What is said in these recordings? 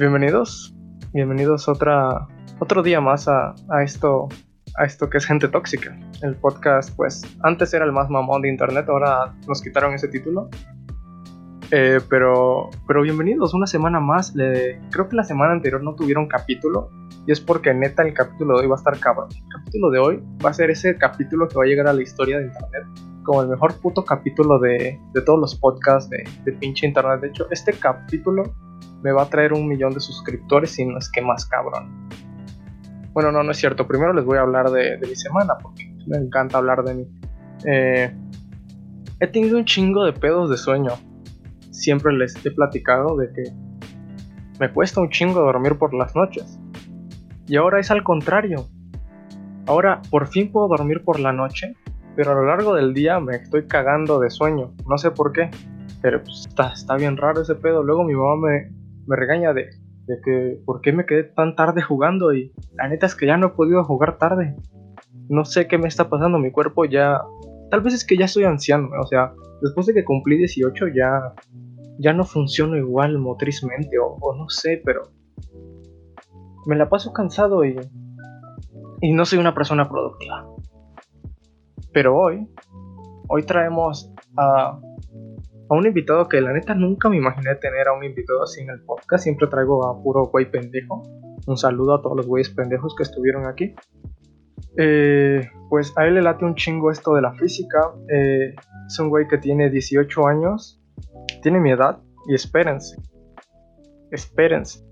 Bienvenidos, bienvenidos otra, otro día más a, esto, a esto que es Gente Tóxica. El podcast, pues, antes era el más mamón de internet, ahora nos quitaron ese título. Eh, pero, pero bienvenidos, una semana más. creo que la semana anterior no tuvieron capítulo. Y es porque neta el capítulo de hoy va a estar cabrón. El capítulo de hoy va a ser ese capítulo que va a llegar a la historia de internet. Como el mejor puto capítulo de, de todos los podcasts de, de pinche internet. De hecho, este capítulo me va a traer un millón de suscriptores y no es que más cabrón. Bueno, no, no es cierto. Primero les voy a hablar de, mi semana porque me encanta hablar de mí. Eh, he tenido un chingo de pedos de sueño. Siempre les he platicado de que me cuesta un chingo dormir por las noches. Y ahora es al contrario. Ahora por fin puedo dormir por la noche, pero a lo largo del día me estoy cagando de sueño. No sé por qué, pero pues, está, está bien raro ese pedo. Luego mi mamá me, me regaña de, de que por qué me quedé tan tarde jugando y la neta es que ya no he podido jugar tarde. No sé qué me está pasando, mi cuerpo ya... Tal vez es que ya estoy anciano, o sea, después de que cumplí 18 ya, ya no funciono igual motrizmente o, o no sé, pero me la paso cansado y, y no soy una persona productiva. Pero hoy, hoy traemos a a un invitado que la neta nunca me imaginé tener a un invitado así en el podcast. Siempre traigo a puro güey pendejo. Un saludo a todos los güeyes pendejos que estuvieron aquí. Eh, pues a él le late un chingo esto de la física. Eh, es un güey que tiene 18 años. Tiene mi edad. Y espérense. Espérense.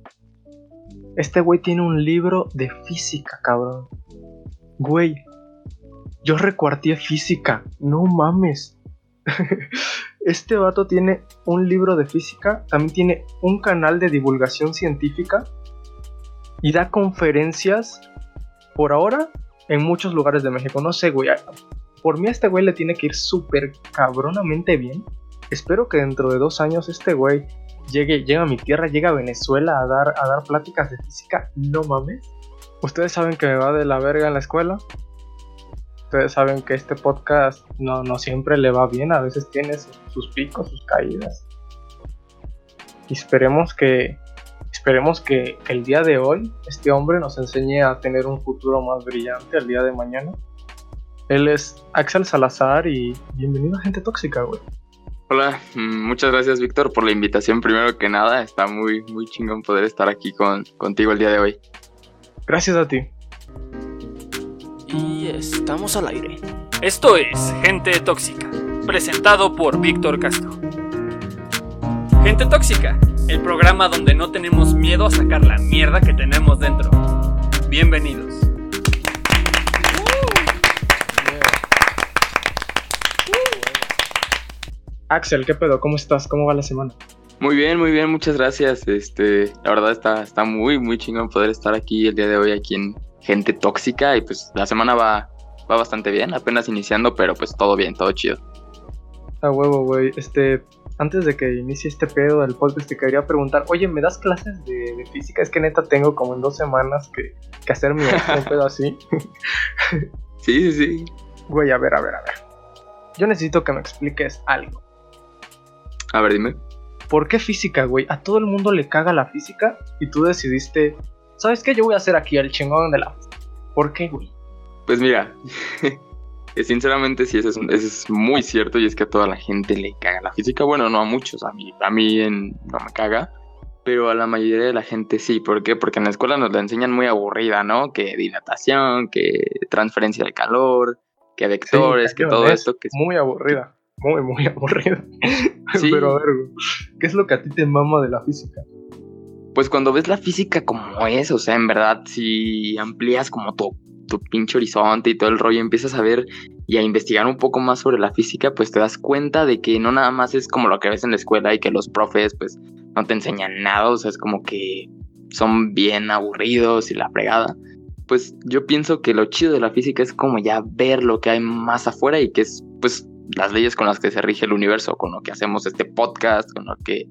Este güey tiene un libro de física, cabrón. Güey. Yo recuarté física. No mames. Este vato tiene un libro de física, también tiene un canal de divulgación científica y da conferencias por ahora en muchos lugares de México. No sé, güey. Por mí a este güey le tiene que ir súper cabronamente bien. Espero que dentro de dos años este güey llegue, llegue a mi tierra, llegue a Venezuela a dar, a dar pláticas de física. No mames. Ustedes saben que me va de la verga en la escuela. Ustedes saben que este podcast no, no siempre le va bien, a veces tiene sus picos, sus caídas. Y esperemos que, esperemos que, el día de hoy este hombre nos enseñe a tener un futuro más brillante el día de mañana. Él es Axel Salazar y bienvenido a Gente Tóxica, güey. Hola, mm, muchas gracias Víctor por la invitación. Primero que nada, está muy, muy chingón poder estar aquí con, contigo el día de hoy. Gracias a ti y estamos al aire. Esto es Gente Tóxica, presentado por Víctor Castro. Gente Tóxica, el programa donde no tenemos miedo a sacar la mierda que tenemos dentro. Bienvenidos. Axel, ¿qué pedo? ¿Cómo estás? ¿Cómo va la semana? Muy bien, muy bien, muchas gracias. Este, la verdad está, está muy, muy chingón poder estar aquí el día de hoy aquí en, gente tóxica y pues la semana va, va bastante bien, apenas iniciando, pero pues todo bien, todo chido. A huevo, güey. Este, antes de que inicie este pedo del podcast, te quería preguntar, oye, ¿me das clases de, física? Es que neta tengo como en dos semanas que, que hacerme un pedo así. sí, sí, sí. Güey, a ver, a ver, a ver. Yo necesito que me expliques algo. A ver, dime. ¿Por qué física, güey? A todo el mundo le caga la física y tú decidiste ¿sabes qué? Yo voy a hacer aquí el chingón de la... ¿Por qué, güey? Pues mira, sinceramente sí, eso es, muy cierto y es que a toda la gente le caga la física. Bueno, no a muchos, a mí, a mí no me caga, pero a la mayoría de la gente sí. ¿Por qué? Porque en la escuela nos la enseñan muy aburrida, ¿no? Que dilatación, que transferencia de calor, que vectores, que todo esto. Que es muy aburrida, muy, muy aburrida. Sí. pero a ver, ¿qué es lo que a ti te mama de la física? Pues cuando ves la física como es, o sea, en verdad, si amplías como tu, tu pinche horizonte y todo el rollo, empiezas a ver y a investigar un poco más sobre la física, pues te das cuenta de que no nada más es como lo que ves en la escuela y que los profes pues no te enseñan nada, o sea, es como que son bien aburridos y la fregada. Pues yo pienso que lo chido de la física es como ya ver lo que hay más afuera y que es pues las leyes con las que se rige el universo, con lo que hacemos este podcast, con lo que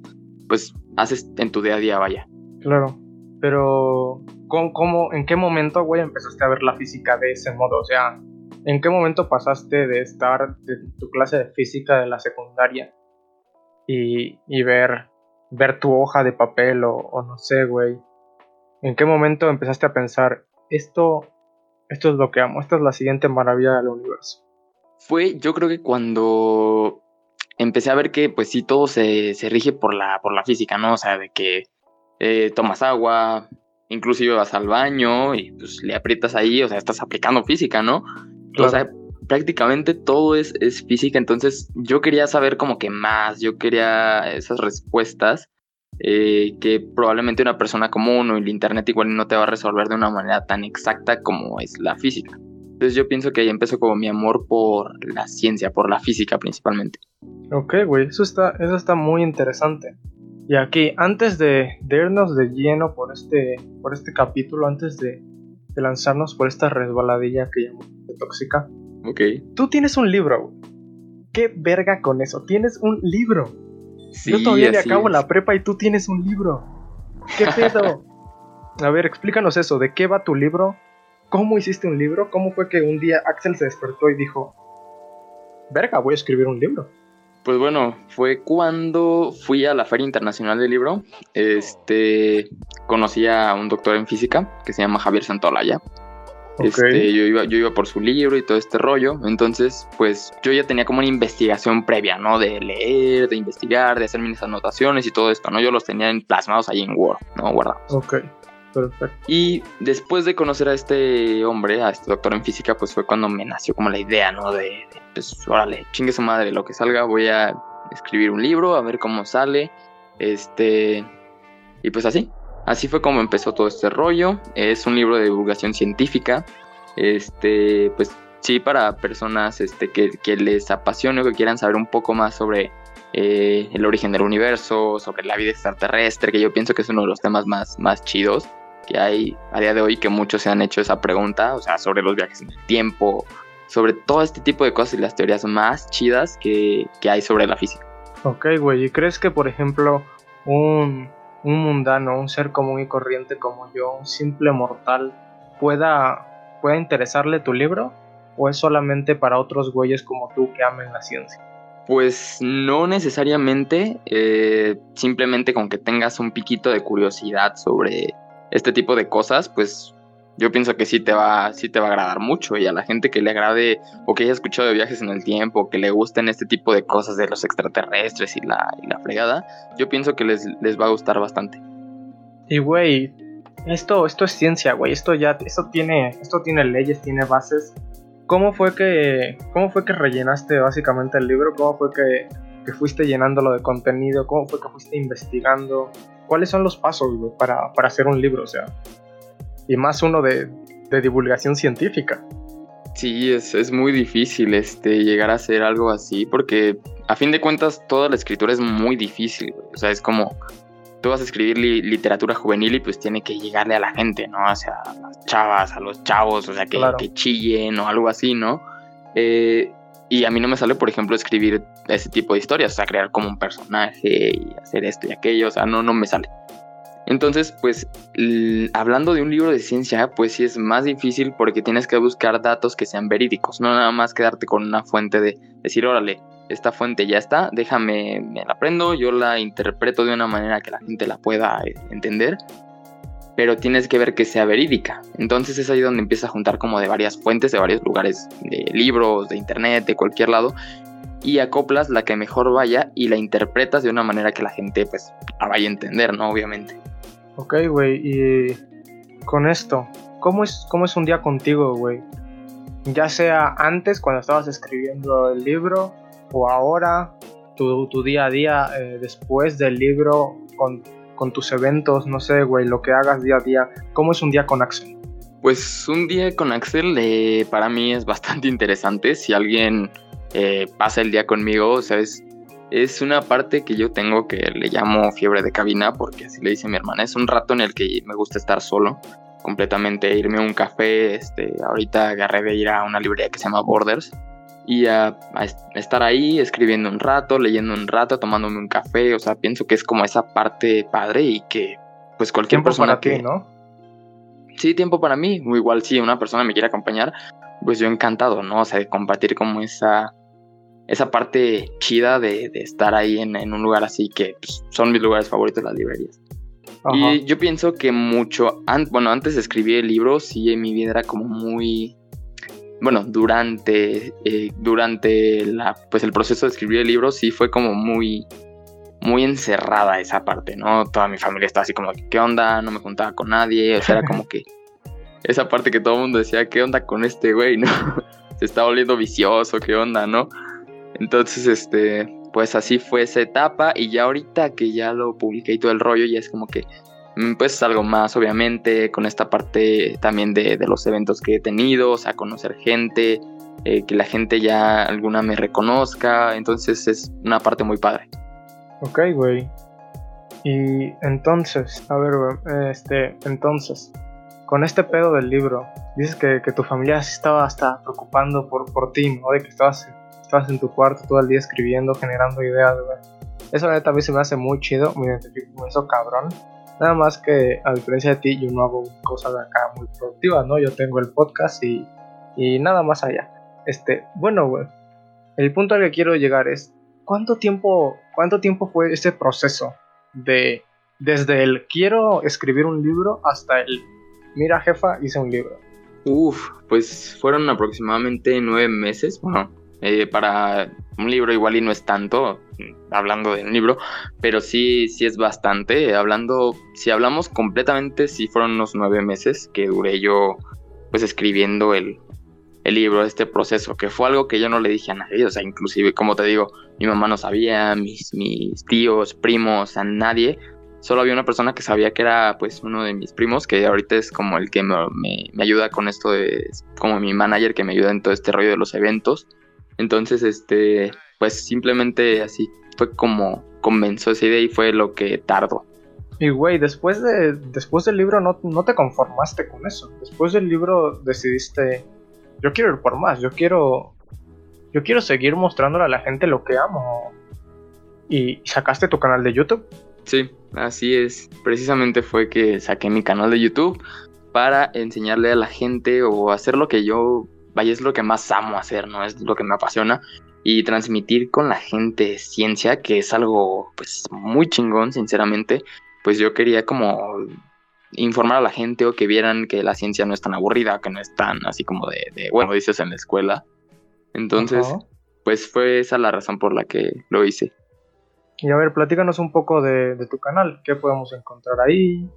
pues haces en tu día a día, vaya. Claro, pero ¿cómo, en qué momento, güey, empezaste a ver la física de ese modo? O sea, ¿en qué momento pasaste de estar de tu clase de física de la secundaria y, ver ver tu hoja de papel o, o no sé, güey. ¿En qué momento empezaste a pensar, esto, esto es lo que amo, esta es la siguiente maravilla del universo? Fue, yo creo que cuando empecé a ver que, pues sí, todo se, se rige por la, por la física, ¿no? O sea, de que eh, tomas agua, inclusive vas al baño y pues le aprietas ahí, o sea, estás aplicando física, ¿no? O sea, prácticamente todo es, es física, entonces yo quería saber como que más, yo quería esas respuestas eh, que probablemente una persona común o el internet igual no te va a resolver de una manera tan exacta como es la física. Entonces yo pienso que ahí empezó como mi amor por la ciencia, por la física principalmente. Ok, güey, eso está, eso está muy interesante. Y aquí, antes de, irnos de lleno por este, por este capítulo, antes de, lanzarnos por esta resbaladilla que llamo de tóxica. Ok. Tú tienes un libro. ¿Qué verga con eso? Tienes un libro. Yo todavía le acabo la prepa y tú tienes un libro. ¿Qué pedo? A ver, explícanos eso. ¿De qué va tu libro? ¿Cómo hiciste un libro? ¿Cómo fue que un día Axel se despertó y dijo, verga, voy a escribir un libro? Pues bueno, fue cuando fui a la Feria Internacional del Libro. Este, conocí a un doctor en física que se llama Javier Santolaya. Este, yo, iba, yo iba por su libro y todo este rollo. Entonces, pues yo ya tenía como una investigación previa, ¿no? De leer, de investigar, de hacer mis anotaciones y todo esto, ¿no? Yo los tenía plasmados ahí en Word, ¿no? Guardados. Ok. Y después de conocer a este hombre, a este doctor en física, pues fue cuando me nació como la idea, ¿no? De, pues, órale, chingue su madre, lo que salga, voy a escribir un libro, a ver cómo sale. Este. Y pues así. Así fue como empezó todo este rollo. Es un libro de divulgación científica. Este, pues sí, para personas este, que, que les apasione o que quieran saber un poco más sobre eh, el origen del universo, sobre la vida extraterrestre, que yo pienso que es uno de los temas más, más chidos que hay a día de hoy, que muchos se han hecho esa pregunta, o sea, sobre los viajes en el tiempo, sobre todo este tipo de cosas y las teorías más chidas que, hay sobre la física. Ok, güey, ¿y crees que, por ejemplo, un, un mundano, un ser común y corriente como yo, un simple mortal, pueda, pueda interesarle tu libro? ¿O es solamente para otros güeyes como tú que amen la ciencia? Pues no necesariamente, eh, simplemente con que tengas un piquito de curiosidad sobre este tipo de cosas, pues yo pienso que sí te va, sí te va a agradar mucho y a la gente que le agrade o que haya escuchado de viajes en el tiempo, que le gusten este tipo de cosas de los extraterrestres y la, la fregada, yo pienso que les, les va a gustar bastante. Y güey, esto, esto es ciencia, güey, esto ya, esto tiene, esto tiene leyes, tiene bases ¿Cómo fue que, cómo fue que rellenaste básicamente el libro? ¿Cómo fue que, fuiste llenándolo de contenido? ¿Cómo fue que fuiste investigando? ¿Cuáles son los pasos para, hacer un libro? O sea, y más uno de, divulgación científica. Sí, es, es, muy difícil este, llegar a hacer algo así porque a fin de cuentas toda la escritura es muy difícil. O sea, es como tú vas a escribir literatura juvenil y pues tiene que llegarle a la gente, ¿no? O sea, a las chavas, a los chavos, o sea, que, que chillen o algo así, ¿no? Eh, y a mí no me sale, por ejemplo, escribir ese tipo de historias, o sea, crear como un personaje y hacer esto y aquello, o sea, no, no me sale. Entonces, pues, hablando de un libro de ciencia, pues sí es más difícil porque tienes que buscar datos que sean verídicos, no nada más quedarte con una fuente de decir, órale, esta fuente ya está, déjame, me la aprendo, yo la interpreto de una manera que la gente la pueda eh, entender, pero tienes que ver que sea verídica. Entonces es ahí donde empieza a juntar como de varias fuentes, de varios lugares, de libros, de internet, de cualquier lado, y acoplas la que mejor vaya y la interpretas de una manera que la gente pues la vaya a entender, ¿no? Obviamente. Ok, güey, y con esto, ¿cómo es, cómo es un día contigo, güey? Ya sea antes, cuando estabas escribiendo el libro, o ahora, tu, día a día eh, después del libro, con, tus eventos, no sé, güey, lo que hagas día a día. ¿Cómo es un día con Axel? Pues un día con Axel eh, para mí es bastante interesante. Si alguien eh, pasa el día conmigo, o sea, es, es una parte que yo tengo que le llamo fiebre de cabina, porque así le dice mi hermana. Es un rato en el que me gusta estar solo, completamente irme a un café. Este, ahorita agarré de ir a una librería que se llama Borders y a, estar ahí escribiendo un rato, leyendo un rato, tomándome un café, o sea, pienso que es como esa parte padre y que pues cualquier tiempo persona para que ¿no? Sí, tiempo para mí, o igual si una persona me quiere acompañar, pues yo encantado, ¿no? O sea, de compartir como esa esa parte chida de, estar ahí en, un lugar así que pues, son mis lugares favoritos las librerías. Y yo pienso que mucho, bueno, antes de escribir el libro, sí, en mi vida era como muy, bueno, durante, eh, durante la, pues el proceso de escribir el libro, sí fue como muy, muy encerrada esa parte, ¿no? Toda mi familia estaba así como, ¿qué onda? No me juntaba con nadie, o sea, era como que esa parte que todo el mundo decía, ¿qué onda con este güey, no? Se está volviendo vicioso, ¿qué onda, no? Entonces, este, pues así fue esa etapa y ya ahorita que ya lo publiqué y todo el rollo, ya es como que, pues algo más, obviamente, con esta parte también de, los eventos que he tenido, o sea, conocer gente, eh, que la gente ya alguna me reconozca, entonces es una parte muy padre. Ok, güey. Y entonces, a ver, güey, este, entonces, con este pedo del libro, dices que, tu familia se estaba hasta preocupando por, por ti, ¿no? De que estabas estás en tu cuarto todo el día escribiendo, generando ideas, güey. Eso a mí se me hace muy chido, me identifico con eso cabrón. Nada más que a diferencia de ti, yo no hago cosas acá muy productivas, ¿no? Yo tengo el podcast y, y nada más allá. Este, bueno. El punto al que quiero llegar es, ¿cuánto tiempo, cuánto tiempo fue ese proceso de desde el quiero escribir un libro hasta el mira jefa, hice un libro? Uf, pues fueron aproximadamente nueve meses, bueno, eh, para un libro igual y no es tanto, hablando de un libro, pero sí, sí es bastante. Hablando, si hablamos completamente, sí fueron unos nueve meses que duré yo pues escribiendo el, el libro, este proceso, que fue algo que yo no le dije a nadie, o sea, inclusive, como te digo, mi mamá no sabía, mis, mis tíos, primos, a nadie, solo había una persona que sabía que era pues uno de mis primos, que ahorita es como el que me, me, me ayuda con esto, de, como mi manager que me ayuda en todo este rollo de los eventos. Entonces, este, pues simplemente así fue como comenzó esa idea y fue lo que tardó. Y güey, después de después del libro no, no te conformaste con eso. Después del libro decidiste, yo quiero ir por más, yo quiero yo quiero seguir mostrándole a la gente lo que amo. ¿Y sacaste tu canal de YouTube? Sí, así es. Precisamente fue que saqué mi canal de YouTube para enseñarle a la gente o hacer lo que yo vaya, es lo que más amo hacer, ¿no? Es lo que me apasiona. Y transmitir con la gente ciencia, que es algo, pues, muy chingón, sinceramente. Pues yo quería como informar a la gente o que vieran que la ciencia no es tan aburrida, que no es tan así como de, bueno, dices en la escuela. Entonces, pues fue esa la razón por la que lo hice. Y a ver, platícanos un poco de, de, tu canal, qué podemos encontrar ahí,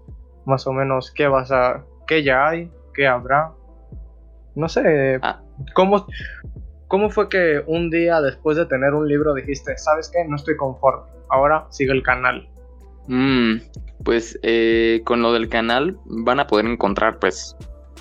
más o menos qué vas a, qué ya hay, qué habrá. No sé, ah. ¿cómo, ¿cómo fue que un día después de tener un libro dijiste, sabes qué, no estoy conforme, ahora sigue el canal? Mm, pues eh, con lo del canal van a poder encontrar pues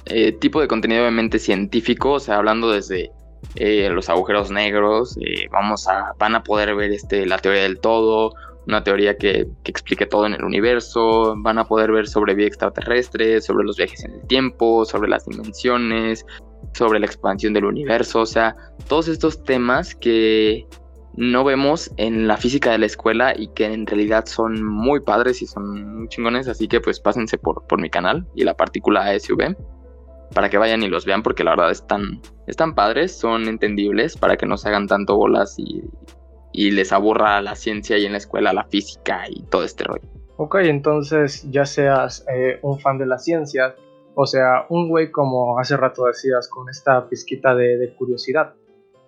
eh, tipo de contenido obviamente científico, o sea, hablando desde eh, los agujeros negros, vamos a, van a poder ver este, la teoría del todo, una teoría que, que, explique todo en el universo, van a poder ver sobre vida extraterrestre, sobre los viajes en el tiempo, sobre las dimensiones, sobre la expansión del universo, o sea, todos estos temas que no vemos en la física de la escuela y que en realidad son muy padres y son muy chingones, así que pues pásense por, por mi canal y la partícula ASV para que vayan y los vean porque la verdad están, están padres, son entendibles para que no se hagan tanto bolas y, y les aburra la ciencia y en la escuela la física y todo este rollo. Ok, entonces ya seas eh, un fan de la ciencia, o sea, un güey como hace rato decías, con esta pizquita de, curiosidad,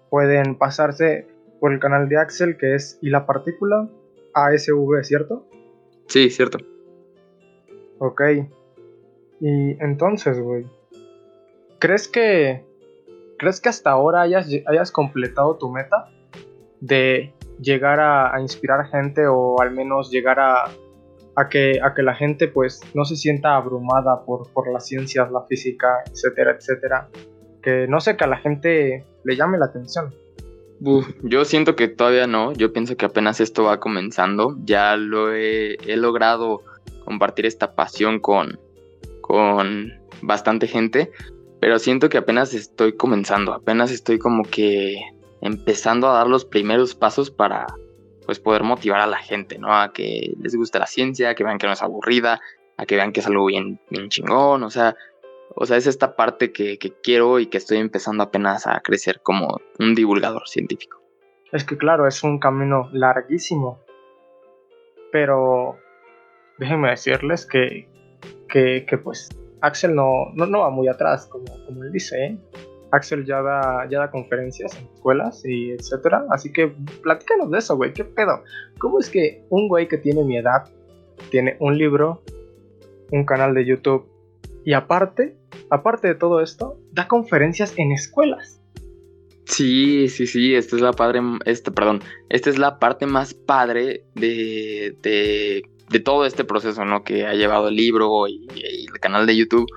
pueden pasarse por el canal de Axel que es y la partícula ASV, ¿cierto? Sí, cierto. Ok. Y entonces, güey, ¿crees que crees que hasta ahora hayas, hayas completado tu meta? De llegar a, inspirar gente o al menos llegar a, a, que, a que la gente pues no se sienta abrumada por, por las ciencias, la física, etcétera, etcétera. Que no sé, que a la gente le llame la atención. yo siento que todavía no, yo pienso que apenas esto va comenzando, ya lo he, he logrado compartir esta pasión con, con bastante gente, pero siento que apenas estoy comenzando, apenas estoy como que empezando a dar los primeros pasos para pues poder motivar a la gente, ¿no? A que les guste la ciencia, a que vean que no es aburrida, a que vean que es algo bien, bien chingón, o sea, o sea, es esta parte que, quiero y que estoy empezando apenas a crecer como un divulgador científico. es que claro, es un camino larguísimo. Pero déjenme decirles que, que, pues Axel no, no, va muy atrás, como, como él dice. ¿eh? Axel ya da, ya da conferencias en escuelas y etcétera. Así que platícanos de eso, güey. ¿Qué pedo? ¿Cómo es que un güey que tiene mi edad tiene un libro, un canal de YouTube y aparte, aparte de todo esto, da conferencias en escuelas? Sí, sí, sí, esta es la padre, este, perdón, esta es la parte más padre de, de, de todo este proceso, ¿no? Que ha llevado el libro y, el canal de YouTube.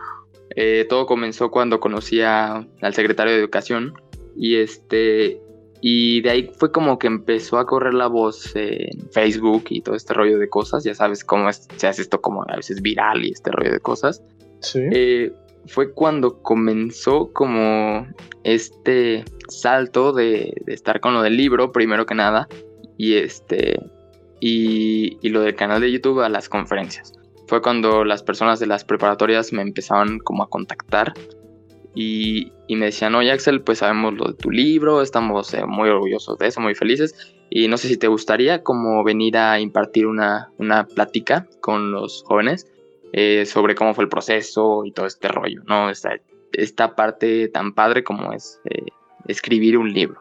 Eh, todo comenzó cuando conocí al secretario de Educación y este y de ahí fue como que empezó a correr la voz en Facebook y todo este rollo de cosas. Ya sabes cómo se hace esto como a veces viral y este rollo de cosas. Sí. Eh, fue cuando comenzó como este salto de, estar con lo del libro, primero que nada, y este y, lo del canal de YouTube a las conferencias. Fue cuando las personas de las preparatorias me empezaban como a contactar y, me decían, oye Axel, pues sabemos lo de tu libro, estamos eh, muy orgullosos de eso, muy felices, y no sé si te gustaría como venir a impartir una, una plática con los jóvenes eh, sobre cómo fue el proceso y todo este rollo, ¿no? Esta, esta parte tan padre como es eh, escribir un libro.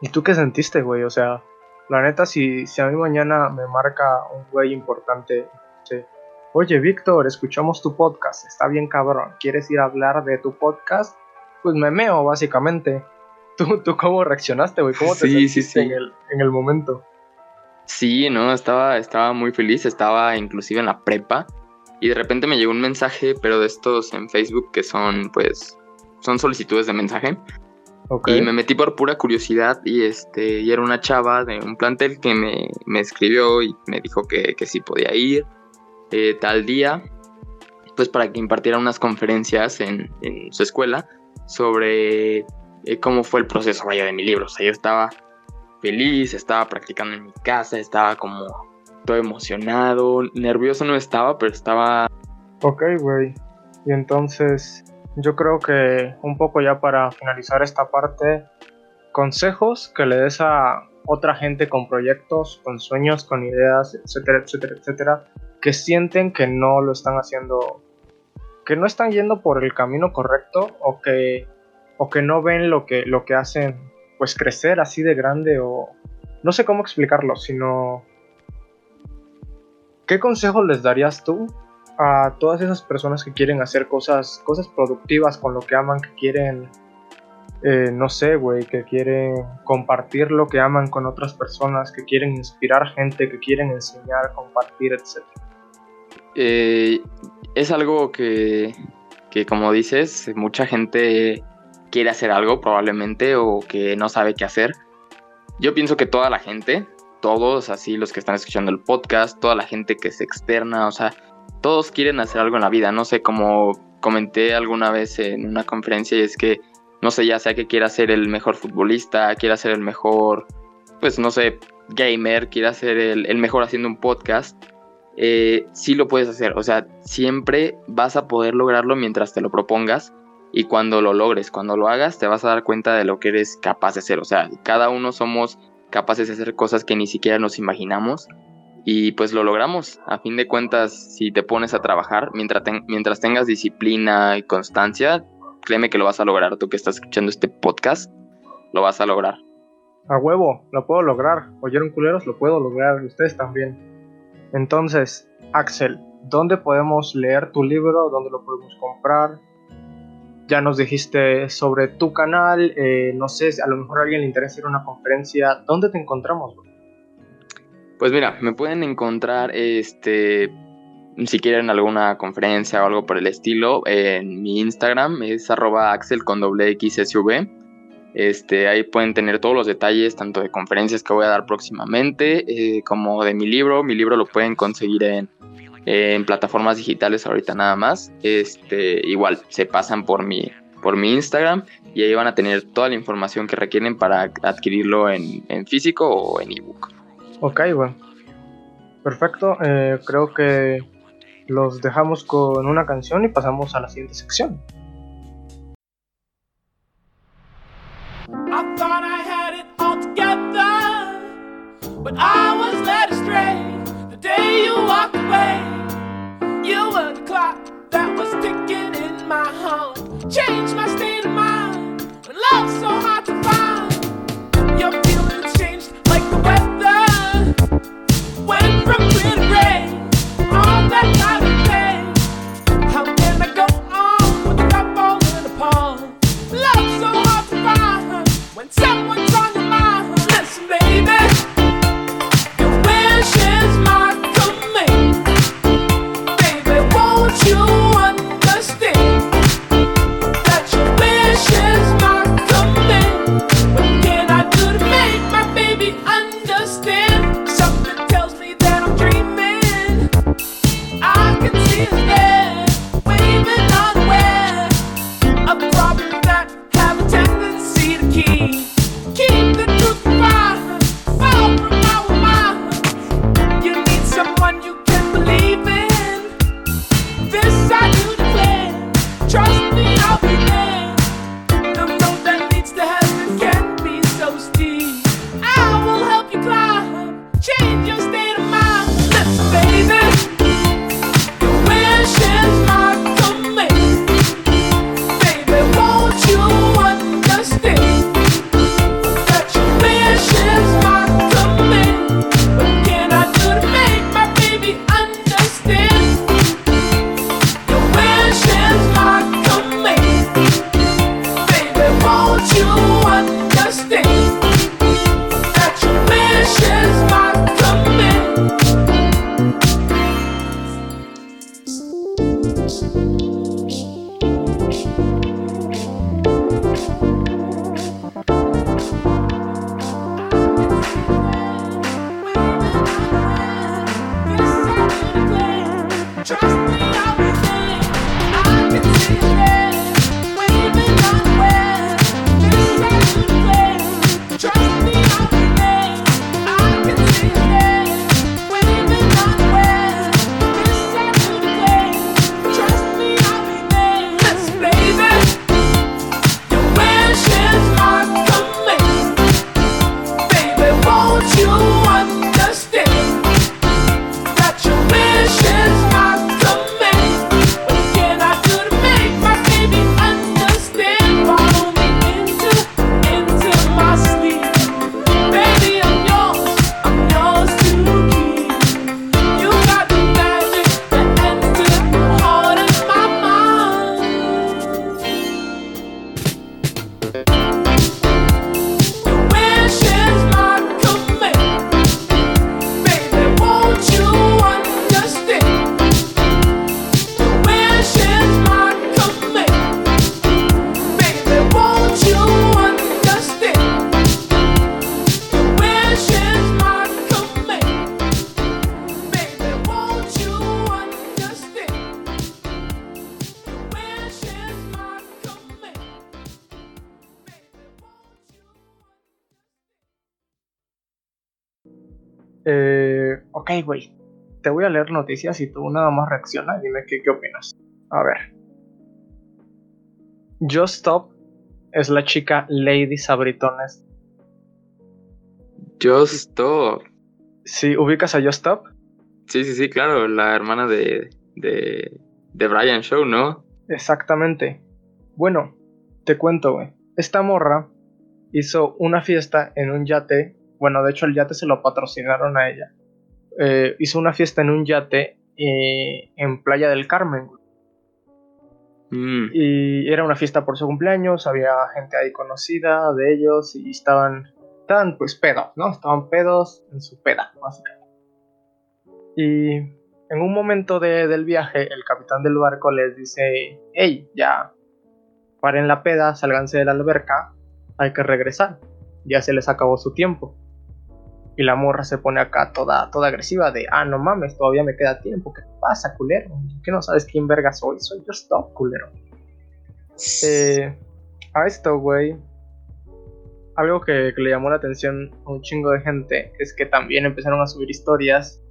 ¿Y tú qué sentiste, güey? O sea, la neta, si, si a mí mañana me marca un güey importante, oye, Víctor, escuchamos tu podcast, está bien cabrón, ¿quieres ir a hablar de tu podcast? Pues me meo, básicamente. ¿Tú, tú cómo reaccionaste, güey? ¿Cómo te sentiste En, el, en el momento? Sí, no, estaba, estaba muy feliz, estaba inclusive en la prepa y de repente me llegó un mensaje, pero de estos en Facebook que son, pues, son solicitudes de mensaje. Y me metí por pura curiosidad y este y era una chava de un plantel que me, me escribió y me dijo que, que sí podía ir eh, tal día, pues para que impartiera unas conferencias en, su escuela sobre eh, cómo fue el proceso vaya de mi libro. O sea, yo estaba feliz, estaba practicando en mi casa, estaba como todo emocionado, nervioso no estaba, pero estaba... Ok, güey. Y entonces yo creo que un poco ya para finalizar esta parte, consejos que le des a otra gente con proyectos, con sueños, con ideas, etcétera, etcétera, etcétera, que sienten que no lo están haciendo, que no están yendo por el camino correcto o que, o que no ven lo que, lo que hacen pues crecer así de grande o no sé cómo explicarlo, sino ¿Qué consejos les darías tú a todas esas personas que quieren hacer cosas, cosas productivas con lo que aman, que quieren, eh, no sé, güey, que quieren compartir lo que aman con otras personas, que quieren inspirar gente, que quieren enseñar, compartir, etc. Eh, es algo que, que, como dices, mucha gente quiere hacer algo probablemente o que no sabe qué hacer. Yo pienso que toda la gente todos, así los que están escuchando el podcast, toda la gente que es externa, o sea, todos quieren hacer algo en la vida, no sé, como comenté alguna vez en una conferencia y es que, no sé, ya sea que quiera ser el mejor futbolista, quiera ser el mejor, pues no sé, gamer, quiera ser el, mejor haciendo un podcast, eh, sí lo puedes hacer, o sea, siempre vas a poder lograrlo mientras te lo propongas y cuando lo logres, cuando lo hagas, te vas a dar cuenta de lo que eres capaz de hacer, o sea, cada uno somos capaces de hacer cosas que ni siquiera nos imaginamos y pues lo logramos. A fin de cuentas, si te pones a trabajar, mientras, mientras tengas disciplina y constancia, créeme que lo vas a lograr. Tú que estás escuchando este podcast, lo vas a lograr. A huevo, lo puedo lograr. ¿Oyeron culeros? Lo puedo lograr. Ustedes también. Entonces, Axel, ¿dónde podemos leer tu libro? ¿Dónde lo podemos comprar? ya nos dijiste sobre tu canal, eh, no sé, a lo mejor a alguien le interesa ir a una conferencia, ¿dónde te encontramos? Pues mira, me pueden encontrar, este, si quieren alguna conferencia o algo por el estilo, en mi Instagram es arroba axel con doble xsv. Este, ahí pueden tener todos los detalles, tanto de conferencias que voy a dar próximamente, eh, como de mi libro. Mi libro lo pueden conseguir en plataformas digitales ahorita nada más. Este, igual se pasan por mi, por mi Instagram y ahí van a tener toda la información que requieren para adquirirlo en, físico o en ebook. Ok, bueno. Perfecto. Eh, creo que los dejamos con una canción y pasamos a la siguiente sección. I thought I had it all together, but I was led astray the day you walked away. You were the clock that was ticking in my heart. Changed my state of mind when love's so hard to find. Your feelings changed like the weather. Went from Someone leer noticias y tú nada más reacciona y dime qué, qué opinas. A ver. Just Stop es la chica Lady Sabritones. Just Stop. Si ubicas a Just Stop, Sí, sí, sí, claro, la hermana de, de, de Brian Show, ¿no? exactamente. Bueno, te cuento, güey. Esta morra hizo una fiesta en un yate. Bueno, de hecho, el yate se lo patrocinaron a ella. Eh, hizo una fiesta en un yate eh, en Playa del Carmen. Mm, Y era una fiesta por su cumpleaños, había gente ahí conocida de ellos y estaban, estaban pues pedos, ¿no? Estaban pedos en su peda, básicamente. Y en un momento de- del viaje, el capitán del barco les dice, hey, ya, paren la peda, sálganse de la alberca, hay que regresar, ya se les acabó su tiempo. Y la morra se pone acá toda, toda agresiva de, ah, no mames, todavía me queda tiempo, ¿qué pasa, culero? ¿Qué no sabes quién verga soy? Soy Just Stop, culero. Eh, a esto, güey. Algo que, le llamó la atención a un chingo de gente es que también empezaron a subir historias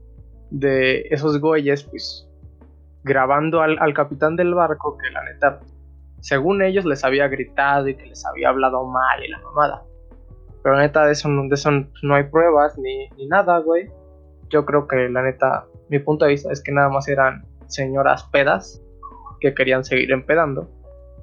de esos güeyes, pues, grabando al, al capitán del barco que la neta, según ellos, les había gritado y que les había hablado mal y la mamada. Pero la neta, de eso, no- hay pruebas ni, ni nada, güey. Yo creo que la neta, mi punto de vista es que nada más eran señoras pedas que querían seguir empedando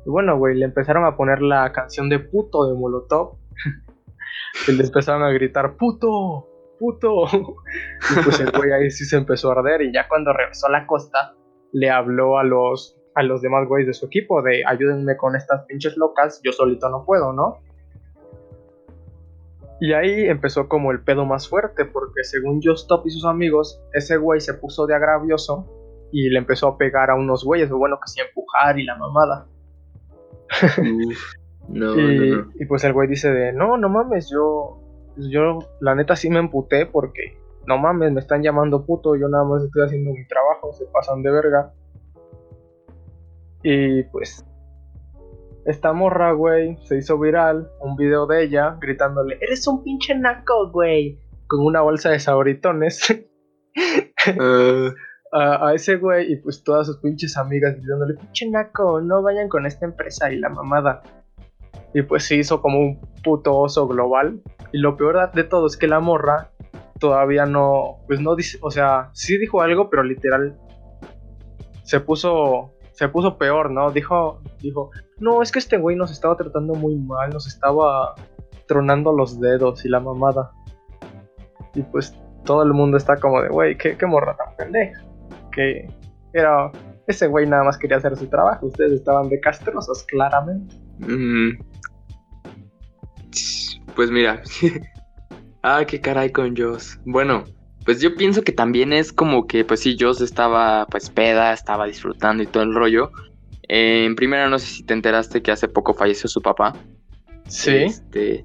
Y bueno, güey, le empezaron a poner la canción de puto de Molotov. y le empezaron a gritar, puto, puto. y pues el güey ahí sí se empezó a arder. Y ya cuando regresó a la costa, le habló a los, a los demás güeyes de su equipo de ayúdenme con estas pinches locas, yo solito no puedo, ¿no? Y ahí empezó como el pedo más fuerte, porque según Stop y sus amigos, ese güey se puso de agravioso y le empezó a pegar a unos güeyes, o bueno, que sí, empujar y la mamada. Uf, no, y, no, no. y pues el güey dice de, no, no mames, yo, yo la neta sí me emputé porque, no mames, me están llamando puto, yo nada más estoy haciendo mi trabajo, se pasan de verga. Y pues, esta morra, güey, se hizo viral, un video de ella gritándole, eres un pinche naco, güey, con una bolsa de sabritones. Ah, a, a ese güey y pues todas sus pinches amigas diciéndole, pinche naco, no vayan con esta empresa y la mamada. Y pues se hizo como un puto oso global. Y lo peor de todo es que la morra todavía no, pues no dice, o sea, sí dijo algo, pero literal se puso, se puso peor, ¿no? Dijo, dijo, no, es que este güey nos estaba tratando muy mal, nos estaba tronando los dedos y la mamada. Y pues todo el mundo está como de, güey, ¿qué, morra tan pendeja. Que era, ese güey nada más quería hacer su trabajo, ustedes estaban de castrosos, claramente. mm. Pues mira. ah, qué caray con Joss. Bueno, pues yo pienso que también es como que, pues sí, Joss estaba pues peda, estaba disfrutando y todo el rollo. Eh, en primera, no sé si te enteraste que hace poco falleció su papá. Sí. Este,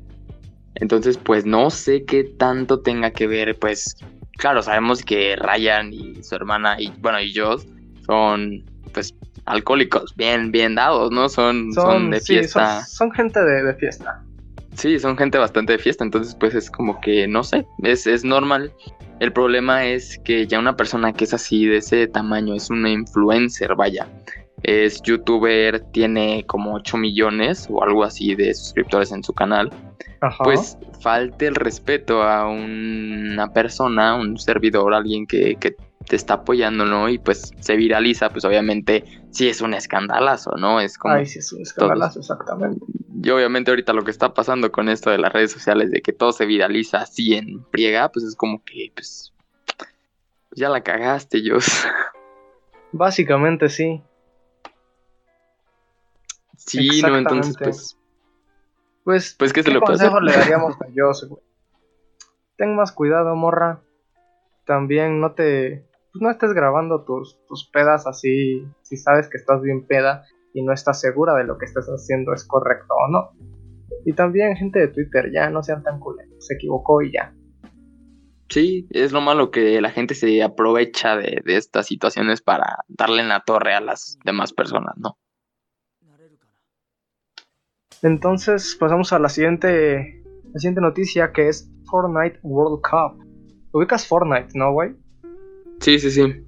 entonces, pues no sé qué tanto tenga que ver, pues, claro, sabemos que Ryan y su hermana, y bueno, y Joss son, pues, alcohólicos, bien, bien dados, ¿no? Son, son, de sí, fiesta. son, son gente de, de fiesta. Sí, son gente bastante de fiesta, entonces pues es como que, no sé, es, es normal. El problema es que ya una persona que es así, de ese tamaño, es una influencer, vaya. Es youtuber, tiene como 8 millones o algo así de suscriptores en su canal. Ajá. Pues falte el respeto a una persona, un servidor, alguien que, que te está apoyando, ¿no? Y pues se viraliza, pues obviamente sí es un escandalazo, ¿no? Es como... Ay, sí, es un escandalazo, exactamente. Y obviamente ahorita lo que está pasando con esto de las redes sociales, de que todo se viraliza así en priega, pues es como que, pues, ya la cagaste, Jos. Básicamente sí. sí, no, entonces, pues, Pues, pues, ¿qué se ¿qué le hacer? consejo le daríamos a Joss, güey? Ten más cuidado, morra. También no te... pues no estés grabando tus, tus pedas así si sabes que estás bien peda y no estás segura de lo que estás haciendo es correcto o no. Y también gente de Twitter, ya no sean tan culeros, se equivocó y ya. Sí, es lo malo que la gente se aprovecha de, de estas situaciones para darle en la torre a las demás personas, ¿no? Entonces pasamos a la siguiente, la siguiente noticia que es Fortnite World Cup. Ubicas Fortnite, ¿no, güey? Sí, sí, sí.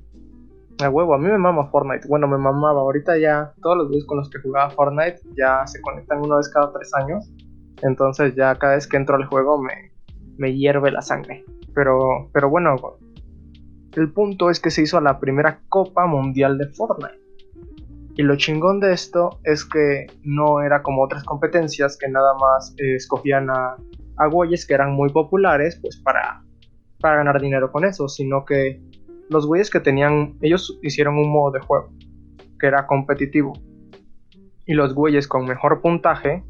A huevo, a mí me mama Fortnite. Bueno, me mamaba. Ahorita ya todos los días con los que jugaba Fortnite ya se conectan una vez cada tres años. Entonces ya cada vez que entro al juego me, me hierve la sangre. Pero, pero bueno, el punto es que se hizo la primera Copa Mundial de Fortnite. Y lo chingón de esto es que no era como otras competencias que nada más escogían a, a güeyes que eran muy populares pues para, para ganar dinero con eso, sino que los güeyes que tenían, ellos hicieron un modo de juego que era competitivo. Y los güeyes con mejor puntaje,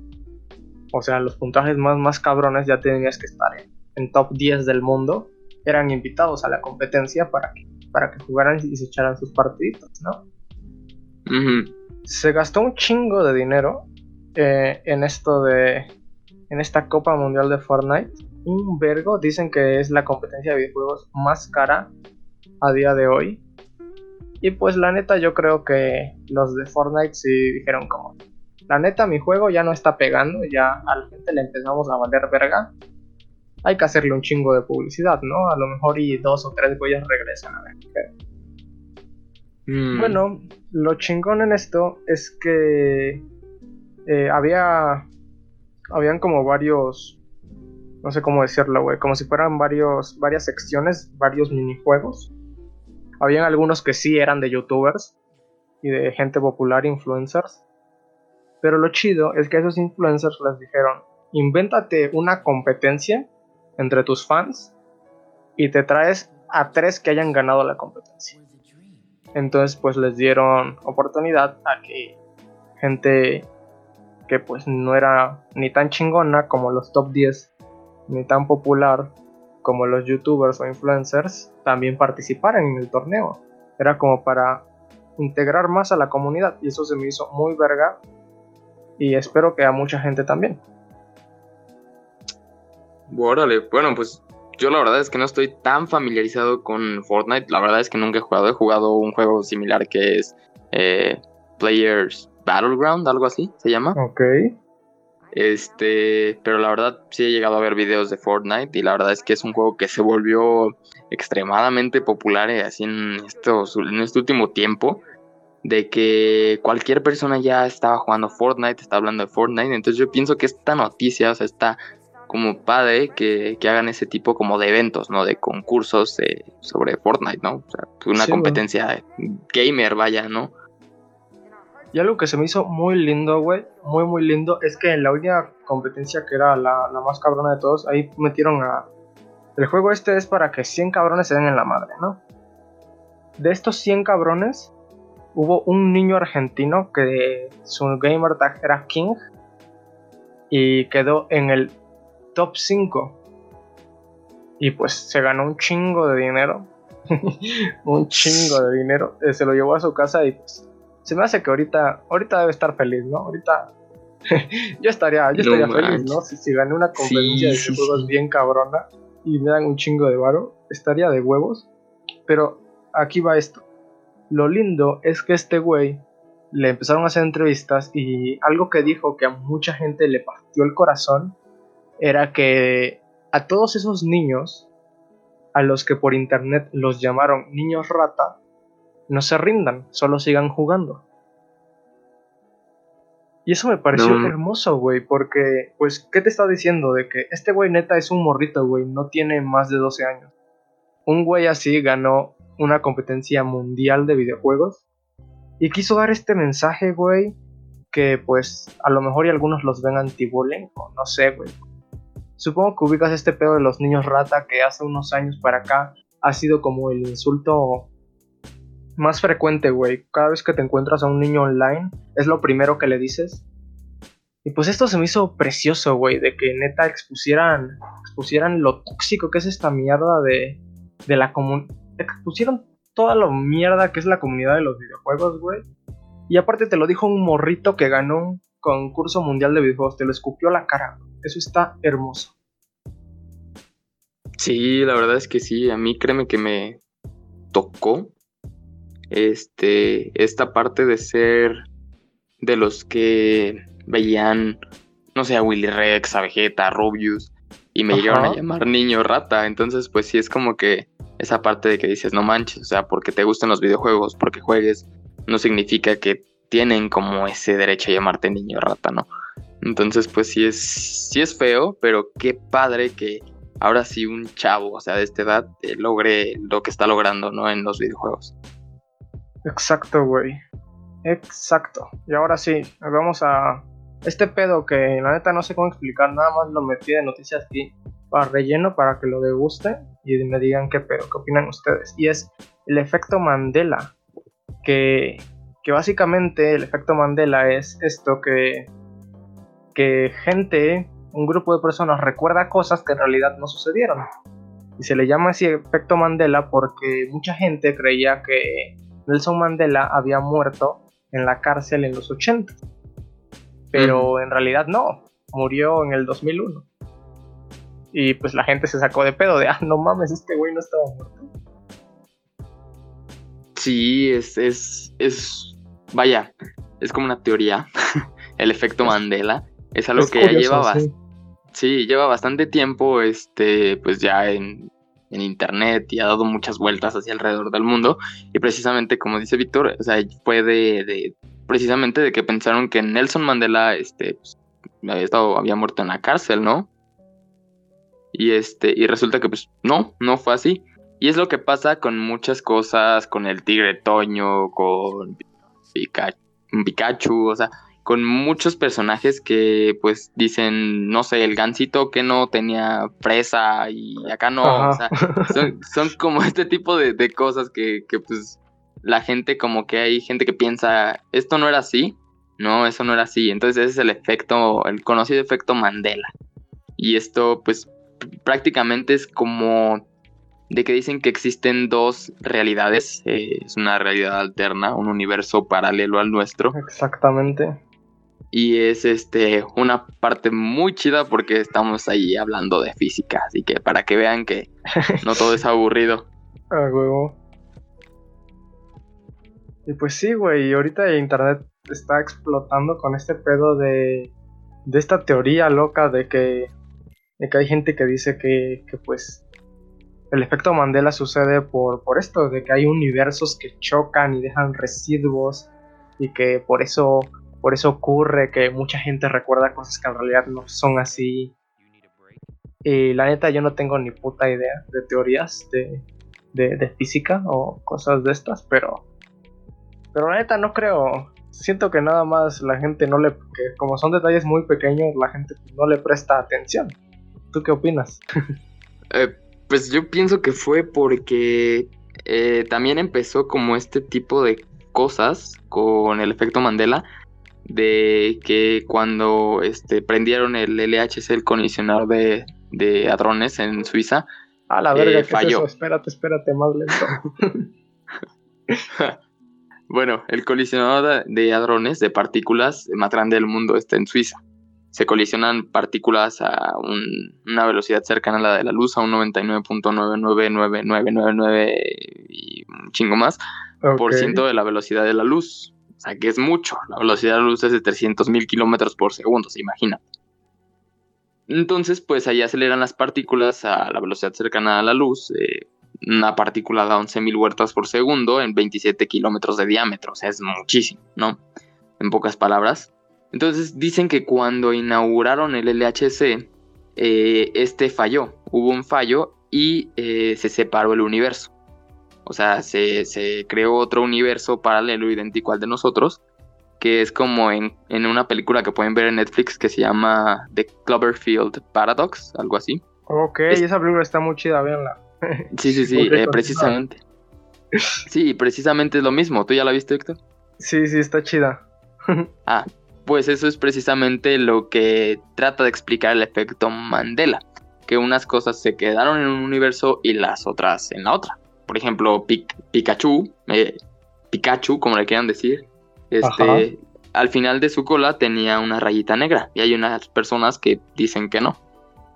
o sea, los puntajes más, más cabrones, ya tenías que estar en, en top 10 del mundo, eran invitados a la competencia para que, para que jugaran y se echaran sus partiditos, ¿no? Se gastó un chingo de dinero eh, en esto de. En esta Copa Mundial de Fortnite. Un vergo. Dicen que es la competencia de videojuegos más cara a día de hoy. Y pues la neta, yo creo que los de Fortnite sí dijeron como. La neta, mi juego ya no está pegando. Ya a la gente le empezamos a valer verga. Hay que hacerle un chingo de publicidad, ¿no? A lo mejor y dos o tres güeyes regresan a ver. qué Mm. bueno, lo chingón en esto es que eh, había. Habían como varios. No sé cómo decirlo, güey. Como si fueran varios, varias secciones, varios minijuegos. Habían algunos que sí eran de youtubers y de gente popular, influencers. Pero lo chido es que esos influencers les dijeron, invéntate una competencia entre tus fans y te traes a tres que hayan ganado la competencia. Entonces pues les dieron oportunidad a que gente que pues no era ni tan chingona como los top 10, ni tan popular como los youtubers o influencers, también participaran en el torneo. Era como para integrar más a la comunidad y eso se me hizo muy verga y espero que a mucha gente también. Órale, bueno, pues yo la verdad es que no estoy tan familiarizado con Fortnite. La verdad es que nunca he jugado. He jugado un juego similar que es eh, Players Battleground, algo así se llama. Ok. Este, pero la verdad sí he llegado a ver videos de Fortnite y la verdad es que es un juego que se volvió extremadamente popular eh, así en, estos, en este último tiempo. De que cualquier persona ya estaba jugando Fortnite, está hablando de Fortnite. Entonces yo pienso que esta noticia, o sea, está como padre que, que, hagan ese tipo como de eventos, ¿no? De concursos sobre Fortnite, ¿no? O sea, una Sí, competencia gamer, vaya, ¿no? Y algo que se me hizo muy lindo, güey, muy muy lindo, es que en la última competencia que era la, más cabrona de todos, ahí metieron a... El juego este es para que 100 cabrones se den en la madre, ¿no? De estos 100 cabrones, hubo un niño argentino que su gamer tag era King y quedó en el top 5. Y pues se ganó un chingo de dinero. un chingo de dinero. Eh, Se lo llevó a su casa y pues se me hace que ahorita, ahorita debe estar feliz, ¿no? Ahorita yo estaría, yo No estaría feliz. ¿no? Si, si gané una competencia Sí, de sí, juegos sí. bien cabrona y me dan un chingo de varo, estaría de huevos. Pero aquí va esto. Lo lindo es que este güey le empezaron a hacer entrevistas y algo que dijo que a mucha gente le partió el corazón era que a todos esos niños a los que por internet los llamaron niños rata, no se rindan, solo sigan jugando. Y eso me pareció No. hermoso, güey, porque, pues, ¿qué te está diciendo? De que este güey neta es un morrito, güey, no tiene más de 12 años. Un güey así ganó una competencia mundial de videojuegos y quiso dar este mensaje, güey, que pues a lo mejor y algunos los ven anti-bullying, o no sé, güey. Supongo que ubicas este pedo de los niños rata que hace unos años para acá ha sido como el insulto más frecuente, güey. Cada vez que te encuentras a un niño online, es lo primero que le dices. Y pues esto se me hizo precioso, güey, de que neta expusieran, expusieran lo tóxico que es esta mierda de, de la comunidad. Expusieron toda la mierda que es la comunidad de los videojuegos, güey. Y aparte te lo dijo un morrito que ganó un concurso mundial de videojuegos, te lo escupió la cara. Eso está hermoso. Sí, la verdad es que sí, a mí créeme que me tocó este esta parte de ser de los que veían no sé, a Willy Rex, a Vegeta, a Rubius y me Ajá. llegaron a llamar niño rata, entonces pues sí es como que esa parte de que dices, no manches, o sea, porque te gustan los videojuegos, porque juegues, no significa que tienen como ese derecho a llamarte niño rata, ¿no? Entonces, pues sí es, sí es feo, pero qué padre que ahora sí un chavo, o sea, de esta edad, eh, logre lo que está logrando, ¿no? En los videojuegos. Exacto, güey. Exacto. Y ahora sí, vamos a este pedo que la neta no sé cómo explicar, nada más lo metí de noticias aquí para relleno para que lo degusten y me digan qué pedo, qué opinan ustedes. Y es el efecto Mandela, que, que básicamente el efecto Mandela es esto que, que gente, un grupo de personas recuerda cosas que en realidad no sucedieron. Y se le llama así efecto Mandela porque mucha gente creía que Nelson Mandela había muerto en la cárcel en los 80. Pero en realidad no, murió en el 2001. Y pues la gente se sacó de pedo de, ah, no mames, este güey no estaba muerto. Sí, es, es, es, vaya, es como una teoría, el efecto Es- Mandela, es algo Es que ya curioso, lleva sí. bas- sí, lleva bastante tiempo, este, pues ya en, en internet y ha dado muchas vueltas hacia alrededor del mundo. Y precisamente, como dice Víctor, o fue de, de- precisamente de que pensaron que Nelson Mandela, este, pues, había estado, había muerto en la cárcel, ¿no? Y este, y resulta que pues no, no fue así. Y es lo que pasa con muchas cosas, con el tigre Toño, con Pikachu, Pikachu, o sea, con muchos personajes que pues dicen, no sé, el gancito que no tenía presa y acá no, o sea, son, son como este tipo de, de cosas que, que, pues la gente como que hay gente que piensa, esto no era así, no, eso no era así, entonces ese es el efecto, el conocido efecto Mandela. Y esto pues prácticamente es como de que dicen que existen dos realidades, eh, es una realidad alterna, un universo paralelo al nuestro Exactamente. Y es este una parte muy chida porque estamos ahí hablando de física, así que para que vean que no todo es aburrido. A huevo. Y pues sí, güey, ahorita internet está explotando con este pedo de, de esta teoría loca de que, de que hay gente que dice que, que pues el efecto Mandela sucede por, por esto, de que hay universos que chocan y dejan residuos y que por eso, por eso ocurre que mucha gente recuerda cosas que en realidad no son así. Y la neta yo no tengo ni puta idea de teorías de, de, física o cosas de estas, pero pero la neta no creo. Siento que nada más la gente no le que como son detalles muy pequeños, la gente no le presta atención. ¿Tú qué opinas? Eh, pues yo pienso que fue porque eh, también empezó como este tipo de cosas con el efecto Mandela, de que cuando este, prendieron el LHC, el colisionador de, de hadrones en Suiza, A la Eh, verga, ¿qué es falló. eso? Espérate, espérate, más lento. Bueno, el colisionador de hadrones de partículas más grande del mundo está en Suiza. Se colisionan partículas a un- una velocidad cercana a la de la luz, a un 99.999999 y un chingo más por ciento de la velocidad de la luz. Que es mucho. La velocidad de la luz es de 300.000 kilómetros por segundo, se imagina. Entonces, pues ahí aceleran las partículas a la velocidad cercana a la luz. eh, una partícula da 11.000 vueltas por segundo en 27 kilómetros de diámetro. O sea, es muchísimo, ¿no? En pocas palabras. Entonces, dicen que cuando inauguraron el LHC, eh, este falló. Hubo un fallo y eh, se separó el universo. O sea, se, se creó otro universo paralelo idéntico al de nosotros, que es como en, en una película que pueden ver en Netflix que se llama The Cloverfield Paradox, algo así. Ok, Es- esa película está muy chida, véanla. Sí, sí, sí, eh, precisamente. Sí, precisamente es lo mismo. ¿Tú ya la viste, Héctor? Sí, sí, está chida. Ah, pues eso es precisamente lo que trata de explicar el efecto Mandela, que unas cosas se quedaron en un universo y las otras en la otra. Por ejemplo, Pic- Pikachu, eh, Pikachu, como le quieran decir, este, Ajá. al final de su cola tenía una rayita negra y hay unas personas que dicen que no,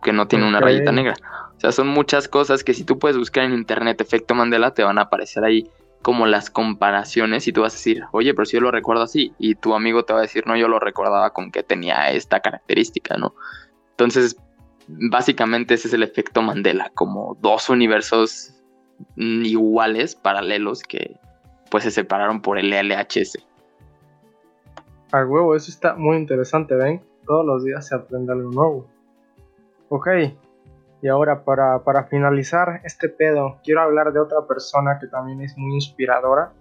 que no tiene una rayita negra. O sea, son muchas cosas que si tú puedes buscar en internet efecto Mandela te van a aparecer ahí como las comparaciones y tú vas a decir, oye, pero si yo lo recuerdo así, y tu amigo te va a decir, no, yo lo recordaba con que tenía esta característica, ¿no? Entonces, básicamente ese es el efecto Mandela, como dos universos iguales, paralelos, que pues se separaron por el LHS. A huevo, eso está muy interesante, ¿ven? Todos los días se aprende algo nuevo. Ok, y ahora para, para finalizar este pedo, quiero hablar de otra persona que también es muy inspiradora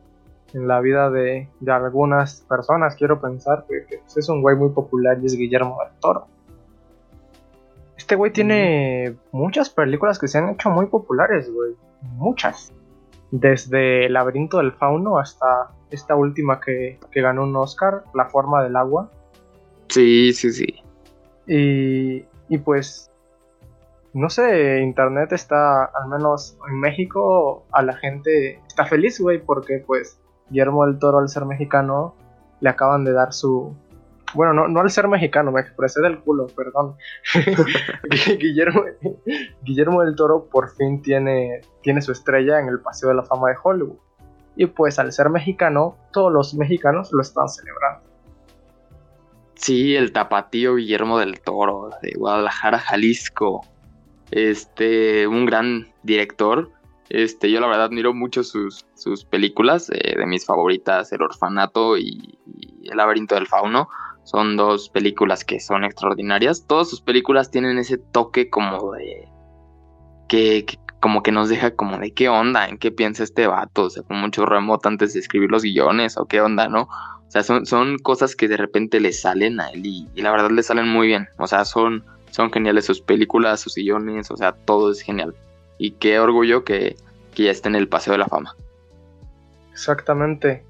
en la vida de, de algunas personas, quiero pensar, porque pues, es un güey muy popular y es Guillermo del Toro. Este güey tiene muchas películas que se han hecho muy populares, güey. Muchas. Desde El laberinto del fauno hasta esta última que, que ganó un Oscar, La forma del agua. Sí, sí, sí. Y, y pues, no sé, Internet está, al menos en México, a la gente está feliz, güey, porque pues Guillermo del Toro, al ser mexicano, le acaban de dar su... Bueno, no, no al ser mexicano, me expresé del culo, perdón. Guillermo, Guillermo del Toro por fin tiene, tiene su estrella en el Paseo de la Fama de Hollywood. Y pues al ser mexicano, todos los mexicanos lo están celebrando. Sí, el tapatío Guillermo del Toro, de Guadalajara, Jalisco. Este, un gran director. Este, yo la verdad admiro mucho sus, sus películas. eh, de mis favoritas, El Orfanato y, y El Laberinto del Fauno. Son dos películas que son extraordinarias. Todas sus películas tienen ese toque como de. que, como que nos deja como de qué onda, en qué piensa este vato. O sea, con mucho remoto antes de escribir los guiones, o qué onda, ¿no? O sea, son, son cosas que de repente le salen a él y, y la verdad le salen muy bien. O sea, son, son geniales sus películas, sus sillones, o sea, todo es genial. Y qué orgullo que, que ya esté en el Paseo de la Fama. Exactamente.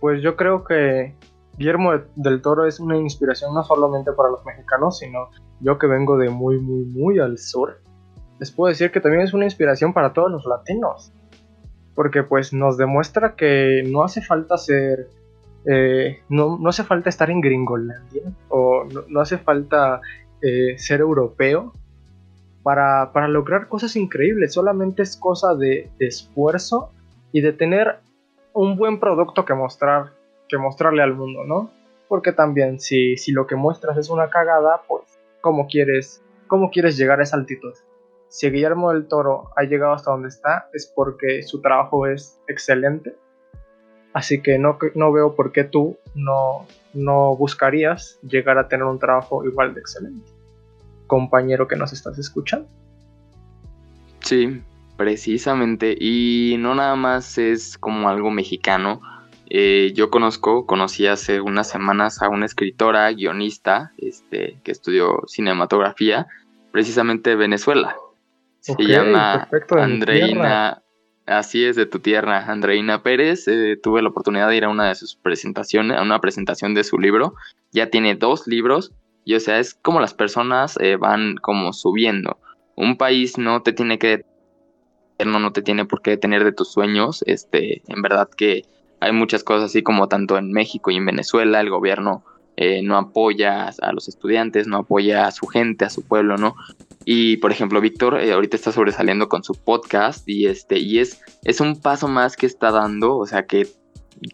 Pues yo creo que Guillermo del Toro es una inspiración no solamente para los mexicanos, sino yo que vengo de muy, muy, muy al sur, les puedo decir que también es una inspiración para todos los latinos. Porque pues nos demuestra que no hace falta ser... eh, no, no hace falta estar en Gringolandia o no, no hace falta eh, ser europeo para, para lograr cosas increíbles. Solamente es cosa de, de esfuerzo y de tener un buen producto que mostrar que mostrarle al mundo, ¿no? Porque también si, si lo que muestras es una cagada, pues ¿cómo quieres, cómo quieres llegar a esa altitud? Si Guillermo del Toro ha llegado hasta donde está es porque su trabajo es excelente. Así que no, no veo por qué tú no, no buscarías llegar a tener un trabajo igual de excelente. Compañero que nos estás escuchando. Sí, precisamente. Y no nada más es como algo mexicano. Eh, yo conozco, conocí hace unas semanas a una escritora, guionista, este, que estudió cinematografía, precisamente de Venezuela. Se llama. Andreina, así es, de tu tierra, Andreina Pérez. Eh, tuve la oportunidad de ir a una de sus presentaciones, a una presentación de su libro. Ya tiene dos libros y o sea, es como las personas eh, van como subiendo. Un país no te tiene que no, no te tiene por qué detener de tus sueños. Este, en verdad que hay muchas cosas así como tanto en México y en Venezuela el gobierno eh, no apoya a los estudiantes, no apoya a su gente, a su pueblo, ¿no? Y por ejemplo, Víctor eh, ahorita está sobresaliendo con su podcast y este y es es un paso más que está dando, o sea, que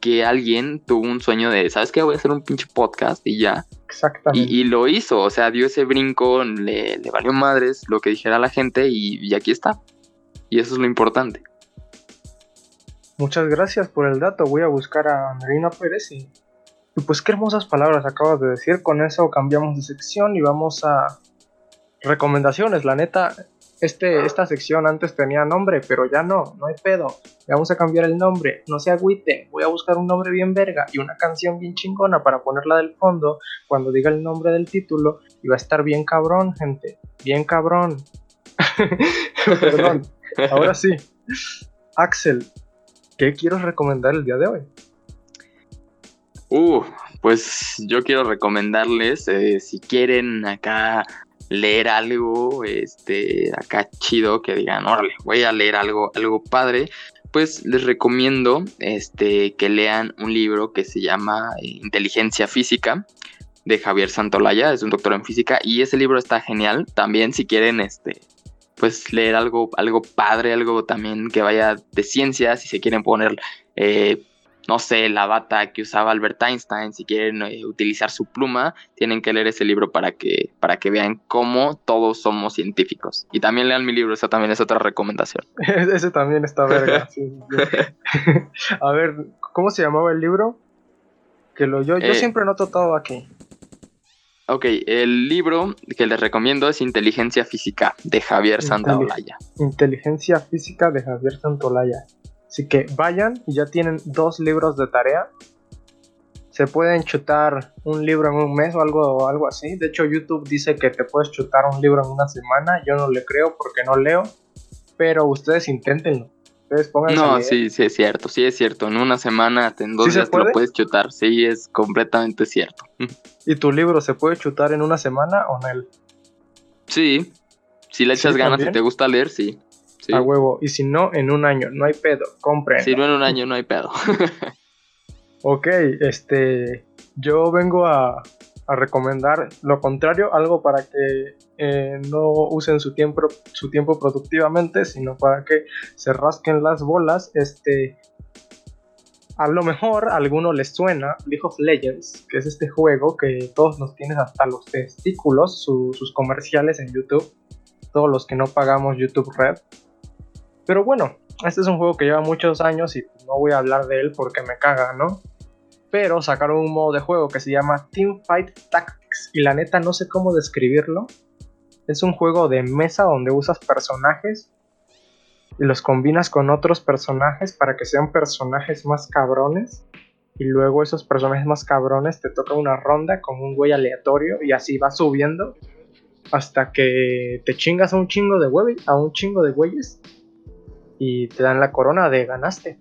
que alguien tuvo un sueño de, ¿sabes qué? Voy a hacer un pinche podcast y ya. Exactamente. Y, y lo hizo, o sea, dio ese brinco, le, le valió madres lo que dijera la gente y, y aquí está. Y eso es lo importante. Muchas gracias por el dato. Voy a buscar a Andreina Pérez y, y pues qué hermosas palabras acabas de decir. Con eso cambiamos de sección y vamos a recomendaciones. La neta, este, esta sección antes tenía nombre, pero ya no, no hay pedo. Le vamos a cambiar el nombre. No se agüite. Voy a buscar un nombre bien verga y una canción bien chingona para ponerla del fondo cuando diga el nombre del título. Y va a estar bien cabrón, gente. Bien cabrón. Perdón. Ahora sí. Axel, ¿qué quieres recomendar el día de hoy? Uh, pues yo quiero recomendarles, eh, si quieren acá leer algo, este, acá chido, que digan, órale, voy a leer algo, algo padre, pues les recomiendo, este, que lean un libro que se llama eh, Inteligencia Física de Javier Santolaya, es un doctor en física, y ese libro está genial, también si quieren, este, pues leer algo, algo padre, algo también que vaya de ciencia, si se quieren poner, eh, no sé, la bata que usaba Albert Einstein, si quieren eh, utilizar su pluma, tienen que leer ese libro para que, para que vean cómo todos somos científicos. Y también lean mi libro, esa también es otra recomendación. Ese también está verga. sí, sí, sí. A ver, ¿cómo se llamaba el libro? Que lo yo, yo Eh, siempre noto todo aquí. Ok, el libro que les recomiendo es Inteligencia Física de Javier Santaolalla. Inteligencia física de Javier Santolaya. Así que vayan y ya tienen dos libros de tarea. Se pueden chutar un libro en un mes o algo, algo así. De hecho, YouTube dice que te puedes chutar un libro en una semana. Yo no le creo porque no leo. Pero ustedes inténtenlo. Ustedes No, sí, sí es cierto, sí es cierto. En una semana, en dos ¿Sí se días te lo puede? puedes chutar. Sí, es completamente cierto. ¿Y tu libro se puede chutar en una semana o en el Sí, si le echas Sí, ganas y te gusta leer, sí. Sí. a huevo? Y si no, en un año. No hay pedo. Compren. Si no en un año no hay pedo. Ok, este, yo vengo a, a recomendar lo contrario, algo para que eh, no usen su tiempo, su tiempo productivamente, sino para que se rasquen las bolas. Este, a lo mejor a alguno les suena League of Legends, que es este juego que todos nos tienes hasta los testículos, su- sus comerciales en YouTube, todos los que no pagamos YouTube Red. Pero bueno, este es un juego que lleva muchos años y no voy a hablar de él porque me caga, ¿no? Pero sacaron un modo de juego que se llama Team Fight Tactics y la neta no sé cómo describirlo. Es un juego de mesa donde usas personajes y los combinas con otros personajes para que sean personajes más cabrones. Y luego esos personajes más cabrones te toca una ronda con un güey aleatorio y así va subiendo hasta que te chingas a un chingo de güeyes, a un chingo de güeyes y te dan la corona de ganaste.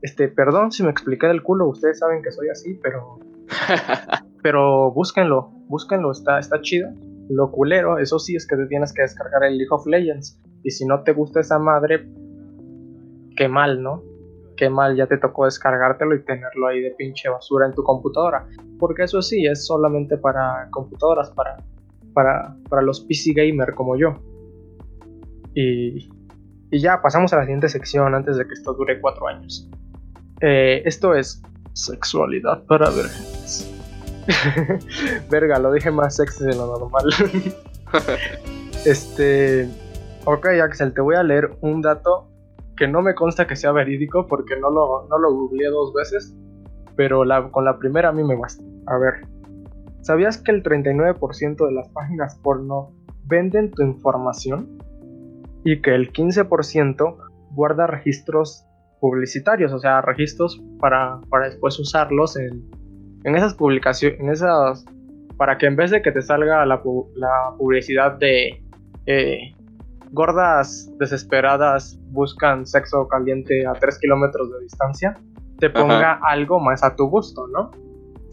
Este, perdón si me expliqué del culo, ustedes saben que soy así, pero pero búsquenlo, búsquenlo, está está chido. Lo culero, eso sí es que te tienes que descargar el League of Legends y si no te gusta esa madre qué mal, ¿no? Qué mal ya te tocó descargártelo y tenerlo ahí de pinche basura en tu computadora. Porque eso sí, es solamente para computadoras, para, para, para los PC gamer como yo. Y, y ya pasamos a la siguiente sección antes de que esto dure cuatro años. Eh, esto es sexualidad para ver. Verga, lo dije más sexy de lo normal. este. Ok, Axel, te voy a leer un dato que no me consta que sea verídico porque no lo, no lo googleé dos veces, pero con la primera a mí me basta. A ver, ¿sabías que el 39% de las páginas porno venden tu información? Y que el 15% guarda registros publicitarios, o sea, registros para, para después usarlos en, en esas publicaciones, en esas, para que en vez de que te salga la, pu- la publicidad de eh, gordas desesperadas buscan sexo caliente a 3 kilómetros de distancia, te ponga algo más a tu gusto, ¿no?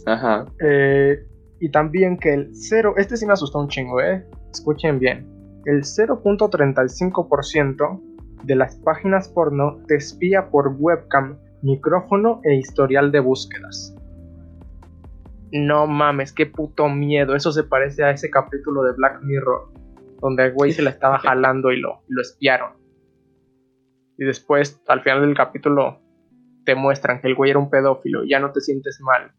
Ajá. Eh, y también que el 0, este sí me asustó un chingo, ¿eh? Escuchen bien. El 0.35% de las páginas porno te espía por webcam, micrófono e historial de búsquedas. No mames, qué puto miedo. Eso se parece a ese capítulo de Black Mirror, donde el güey se la estaba jalando y lo, lo espiaron. Y después, al final del capítulo, te muestran que el güey era un pedófilo. Ya no te sientes mal.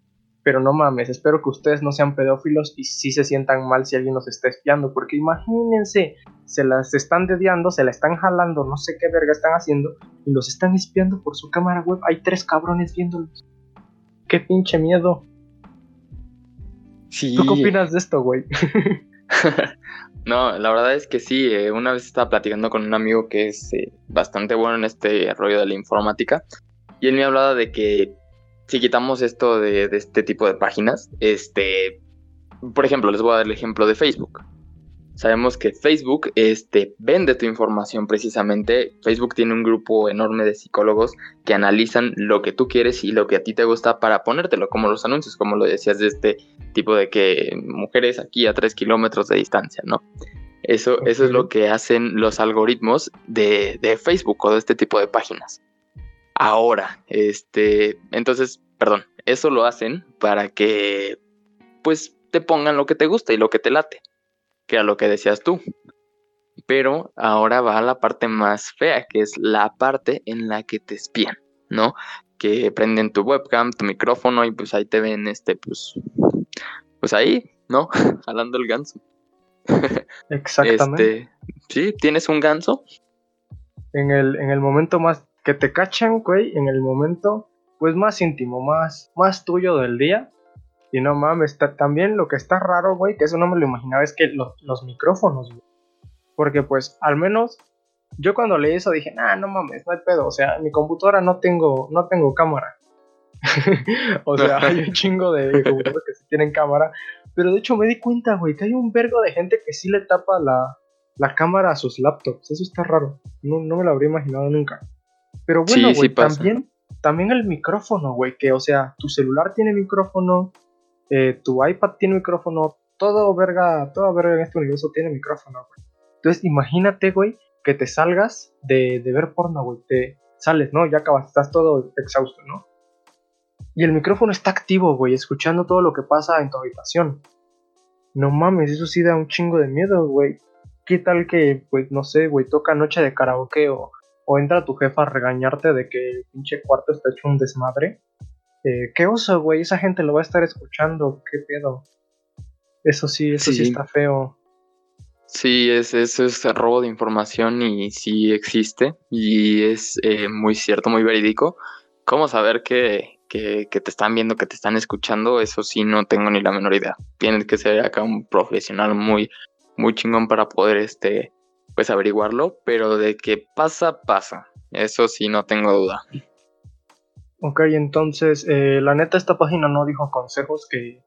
Pero no mames, espero que ustedes no sean pedófilos y sí se sientan mal si alguien los está espiando. Porque imagínense, se las están dediando, se la están jalando, no sé qué verga están haciendo. Y los están espiando por su cámara web. Hay tres cabrones viéndolos. Qué pinche miedo. Sí. ¿Tú qué opinas de esto, güey? No, la verdad es que sí. eh, una vez estaba platicando con un amigo que es eh, bastante bueno en este rollo de la informática. Y él me hablaba de que si quitamos esto de, de este tipo de páginas, este, por ejemplo, les voy a dar el ejemplo de Facebook. Sabemos que Facebook este, vende tu información precisamente. Facebook tiene un grupo enorme de psicólogos que analizan lo que tú quieres y lo que a ti te gusta para ponértelo, como los anuncios, como lo decías de este tipo de que mujeres aquí a 3 kilómetros de distancia, ¿no? Eso, eso es lo que hacen los algoritmos de, de Facebook o de este tipo de páginas. Ahora, este, entonces, perdón, eso lo hacen para que, pues, te pongan lo que te gusta y lo que te late, que era lo que decías tú. Pero ahora va a la parte más fea, que es la parte en la que te espían, ¿no? Que prenden tu webcam, tu micrófono y pues ahí te ven, este, pues, pues ahí, ¿no? Jalando el ganso. Exactamente. Este, sí, tienes un ganso. En, el, en el momento más que te cachan, güey, en el momento pues más íntimo, más, más tuyo del día. Y no mames, está, también lo que está raro, güey, que eso no me lo imaginaba, es que lo- los micrófonos, güey. Porque pues al menos yo cuando leí eso dije, nah, no mames, no hay pedo. O sea, en mi computadora no tengo, no tengo cámara. o sea, hay un chingo de computadoras que sí tienen cámara. Pero de hecho me di cuenta, güey, que hay un vergo de gente que sí le tapa la, la cámara a sus laptops. Eso está raro. No, no me lo habría imaginado nunca. Pero bueno, Sí, güey, sí también, también el micrófono, güey, que o sea, tu celular tiene micrófono, eh, tu iPad tiene micrófono, todo verga, toda verga en este universo tiene micrófono. Entonces, imagínate, güey, que te salgas de, de ver porno, güey, te sales, ¿no? Ya acabas, estás todo exhausto, ¿no? Y el micrófono está activo, güey, escuchando todo lo que pasa en tu habitación. No mames, eso sí da un chingo de miedo, güey. ¿Qué tal que, pues, no sé, güey, toca noche de karaoke o, o entra tu jefa a regañarte de que el pinche cuarto está hecho un desmadre? Eh, ¿Qué oso, güey? Esa gente lo va a estar escuchando, ¿qué pedo? Eso sí, eso sí, Sí. está feo. Sí, es, eso es robo de información y sí existe y es eh, muy cierto, muy verídico. ¿Cómo saber que, que, que te están viendo, que te están escuchando? Eso sí, no tengo ni la menor idea. Tienes que ser acá un profesional muy, muy chingón para poder, este, pues averiguarlo, pero de que pasa, pasa. Eso sí, no tengo duda. Ok, entonces, eh, la neta, esta página no dijo consejos que,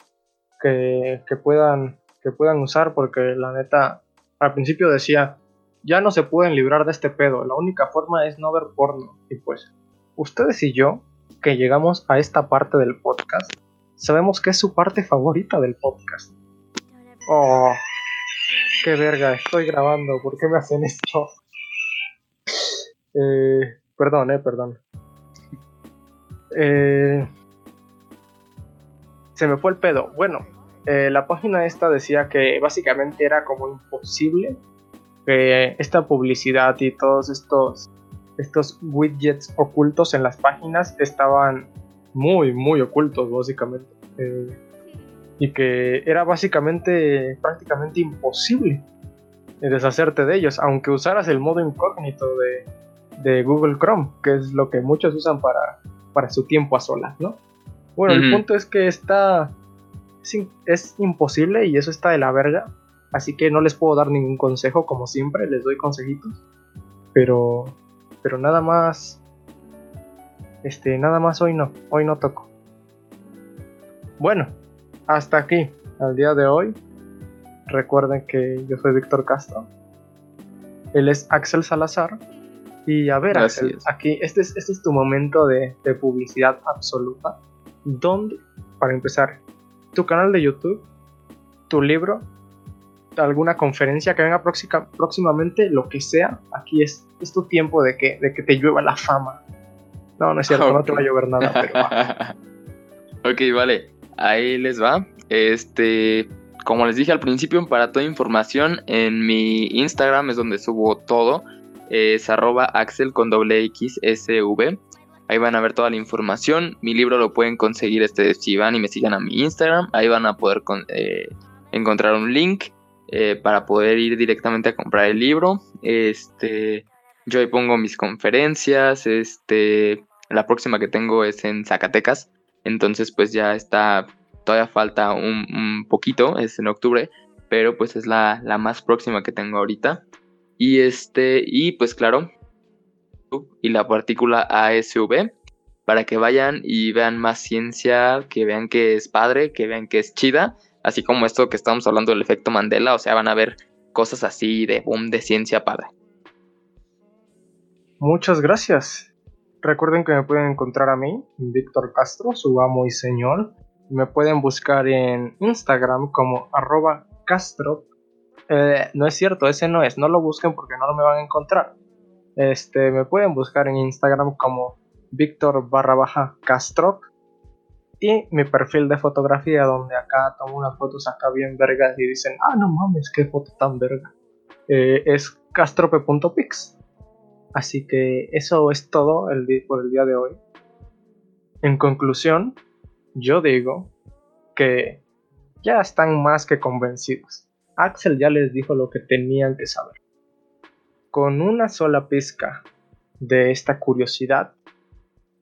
que, puedan, que puedan usar, porque la neta, al principio decía, ya no se pueden librar de este pedo, la única forma es no ver porno. Y pues, ustedes y yo, que llegamos a esta parte del podcast, sabemos que es su parte favorita del podcast. Oh, qué verga, estoy grabando, ¿por qué me hacen esto? Eh, perdón, eh, perdón. Eh, se me fue el pedo. Bueno, eh, la página esta decía que básicamente era como imposible que esta publicidad y todos estos, estos widgets ocultos en las páginas estaban muy, muy ocultos, básicamente. Eh, y que era básicamente prácticamente imposible deshacerte de ellos, aunque usaras el modo incógnito de, de Google Chrome, que es lo que muchos usan para, para su tiempo a solas, ¿no? Bueno, el punto es que está. Es, es imposible y eso está de la verga. Así que no les puedo dar ningún consejo, como siempre, les doy consejitos. Pero. Pero nada más. Este, nada más hoy no. Hoy no toco. Bueno, hasta aquí. Al día de hoy. Recuerden que yo soy Víctor Castro. Él es Axel Salazar. Y a ver, Axel, aquí, este es, este es tu momento de, de publicidad absoluta. ¿Dónde, para empezar, tu canal de YouTube, tu libro, alguna conferencia que venga próxima- próximamente, lo que sea, aquí es, es tu tiempo de que, de que te llueva la fama. No, no es cierto, no te va a llover nada, pero va. ok, vale. Ahí les va. Este, como les dije al principio, para toda información en mi Instagram es donde subo todo. Es arroba axel con doble X S V. Ahí van a ver toda la información. Mi libro lo pueden conseguir este, si van y me sigan a mi Instagram. Ahí van a poder eh, encontrar un link eh, para poder ir directamente a comprar el libro. Este, yo ahí pongo mis conferencias. Este, la próxima que tengo es en Zacatecas. Entonces pues ya está, todavía falta un, un poquito, es en octubre, pero pues es la, la más próxima que tengo ahorita. Y este, y pues claro, y la partícula ASV, para que vayan y vean más ciencia, que vean que es padre, que vean que es chida, así como esto que estamos hablando del efecto Mandela, o sea, van a ver cosas así de boom de ciencia padre. Muchas gracias. Recuerden que me pueden encontrar a mí, Víctor Castro, su amo y señor. Me pueden buscar en Instagram como arroba Castro. Eh, no es cierto, ese no es. No lo busquen porque no me van a encontrar. Este, me pueden buscar en Instagram como Víctor barra baja Castro. Y mi perfil de fotografía donde acá tomo unas fotos acá bien vergas y dicen, ah, no mames, qué foto tan verga. Eh, es castrope.pix. Así que eso es todo el por el día de hoy. En conclusión, yo digo que ya están más que convencidos. Axel ya les dijo lo que tenían que saber. Con una sola pizca de esta curiosidad,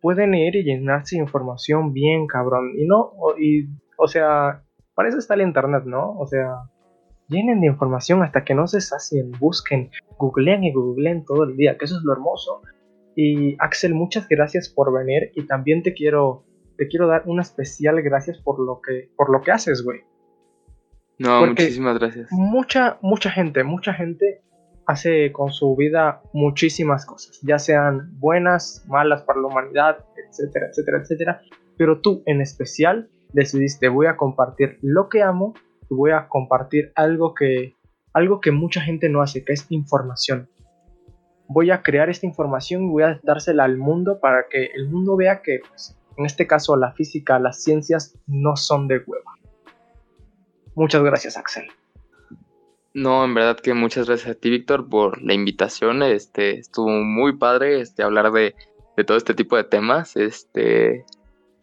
pueden ir y llenarse de información bien cabrón. Y no, y, o sea, para eso está el internet, ¿no? O sea, llenen de información hasta que no se sacien, busquen, googleen y googleen todo el día, que eso es lo hermoso. Y Axel, muchas gracias por venir y también te quiero te quiero dar una especial gracias por lo que por lo que haces, güey. No, Porque- muchísimas gracias. Mucha mucha gente, mucha gente hace con su vida muchísimas cosas, ya sean buenas, malas para la humanidad, etcétera, etcétera, etcétera, pero tú en especial decidiste voy a compartir lo que amo y voy a compartir algo que algo que mucha gente no hace, que es información. Voy a crear esta información y voy a dársela al mundo para que el mundo vea que, pues, en este caso, la física, las ciencias no son de hueva. Muchas gracias, Axel. No, en verdad que muchas gracias a ti, Víctor, por la invitación. Este, estuvo muy padre este, hablar de, de todo este tipo de temas. Este,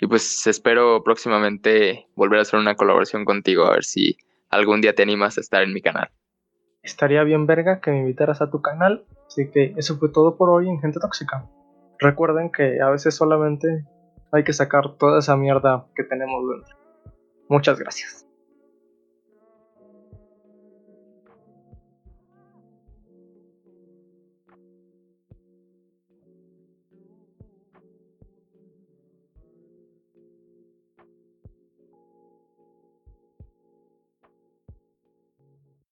y pues espero próximamente volver a hacer una colaboración contigo, a ver si algún día te animas a estar en mi canal. Estaría bien verga que me invitaras a tu canal. Así que eso fue todo por hoy en Gente Tóxica. Recuerden que a veces solamente hay que sacar toda esa mierda que tenemos dentro. Muchas gracias.